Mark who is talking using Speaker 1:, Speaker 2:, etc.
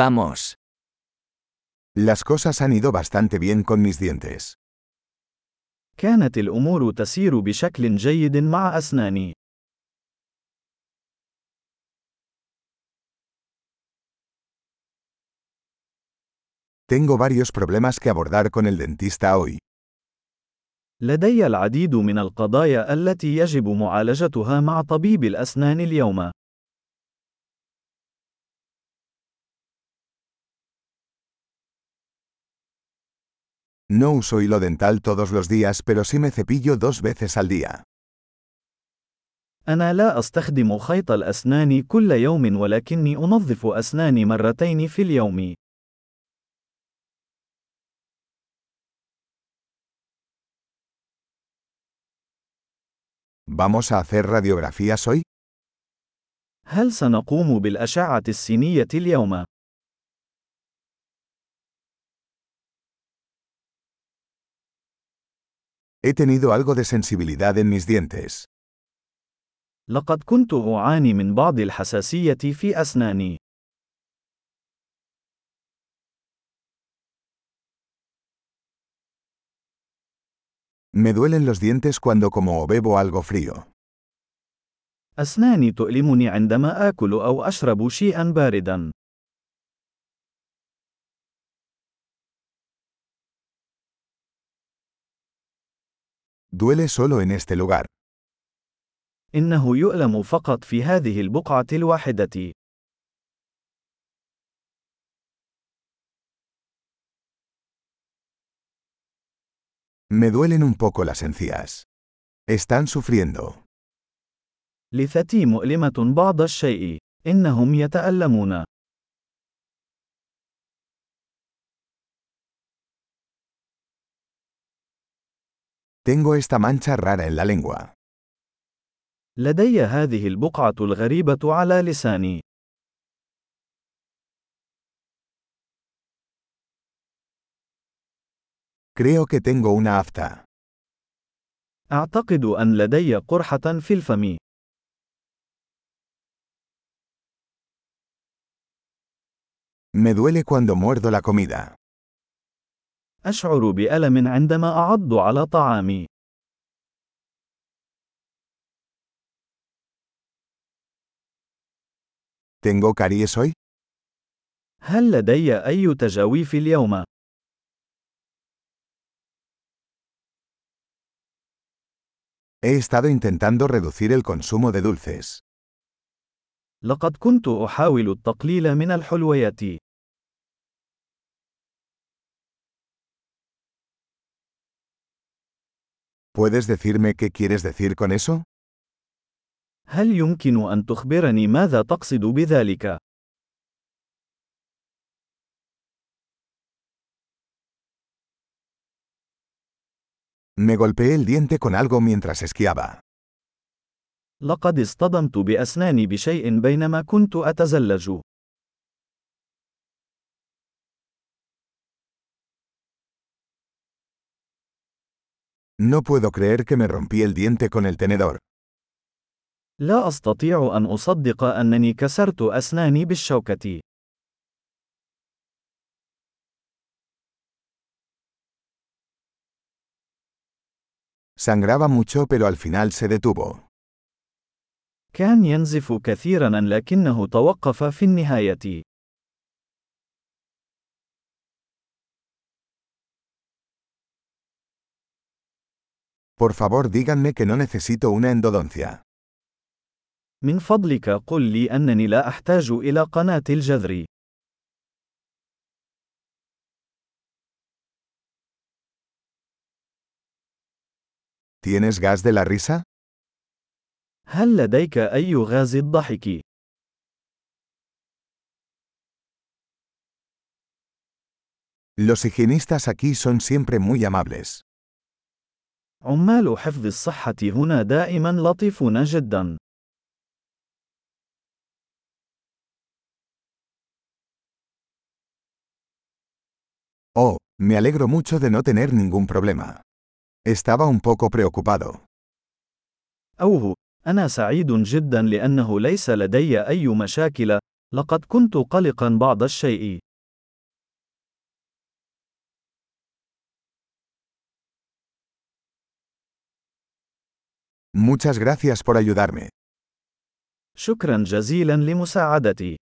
Speaker 1: Vamos.
Speaker 2: Las cosas han ido bastante bien con mis dientes.
Speaker 3: كانت الأمور تسير بشكل جيد مع أسناني.
Speaker 2: Tengo varios problemas que abordar con el dentista hoy.
Speaker 3: لدي العديد من القضايا التي يجب معالجتها مع طبيب الأسنان اليوم.
Speaker 2: No uso hilo dental todos los días, pero sí me cepillo dos veces al día.
Speaker 3: أنا لا أستخدم خيط الأسنان كل يوم ولكني أنظف أسناني مرتين في اليوم.
Speaker 2: ¿Vamos a hacer radiografías hoy?
Speaker 3: هل سنقوم بالأشعة السينية اليوم؟
Speaker 2: He tenido algo de sensibilidad en mis dientes.
Speaker 3: لقد كنت أعاني من بعض الحساسية في أسناني.
Speaker 2: Me duelen los dientes cuando como o bebo algo frío.
Speaker 3: أسناني تؤلمني عندما آكل أو أشرب شيئا باردا.
Speaker 2: Duele solo en este lugar.
Speaker 3: إنه يؤلم فقط في هذه البقعة الواحدة.
Speaker 2: Me duelen un poco las encías. Están sufriendo.
Speaker 3: لثتي مؤلمة بعض الشيء. إنهم يتألمون.
Speaker 2: Tengo esta mancha rara en la lengua. Creo que tengo una afta. Me duele cuando muerdo la comida.
Speaker 3: أشعر بألم عندما أعض على طعامي.
Speaker 2: ¿Tengo caries hoy?
Speaker 3: هل لدي أي تجاويف اليوم؟
Speaker 2: He estado intentando reducir el consumo de dulces.
Speaker 3: لقد كنت أحاول التقليل من الحلويات.
Speaker 2: ¿Puedes decirme qué quieres decir con eso?
Speaker 3: هل يمكن أن تخبرني ماذا تقصد بذلك؟
Speaker 2: Me golpeé el diente con algo mientras esquiaba.
Speaker 3: لقد اصطدمت بأسناني بشيء بينما كنت أتزلج.
Speaker 2: No puedo creer que me rompí el diente con el tenedor.
Speaker 3: لا أستطيع أن أصدق أنني كسرت أسناني بالشوكة.
Speaker 2: Sangraba mucho pero al final se detuvo.
Speaker 3: كان ينزف كثيرا لكنه توقف في النهاية.
Speaker 2: Por favor díganme que no necesito una endodoncia. ¿Tienes gas de la risa? Los higienistas aquí son siempre muy amables.
Speaker 3: عمال حفظ الصحة هنا دائما لطيفون جدا.
Speaker 2: Oh, me alegro mucho de no tener ningún problema. Estaba un poco preocupado.
Speaker 3: أوه، أنا سعيد جدا لأنه ليس لدي أي مشاكل، لقد كنت قلقا بعض الشيء.
Speaker 2: Muchas gracias por ayudarme.
Speaker 3: شكرا جزيلا لمساعدتي.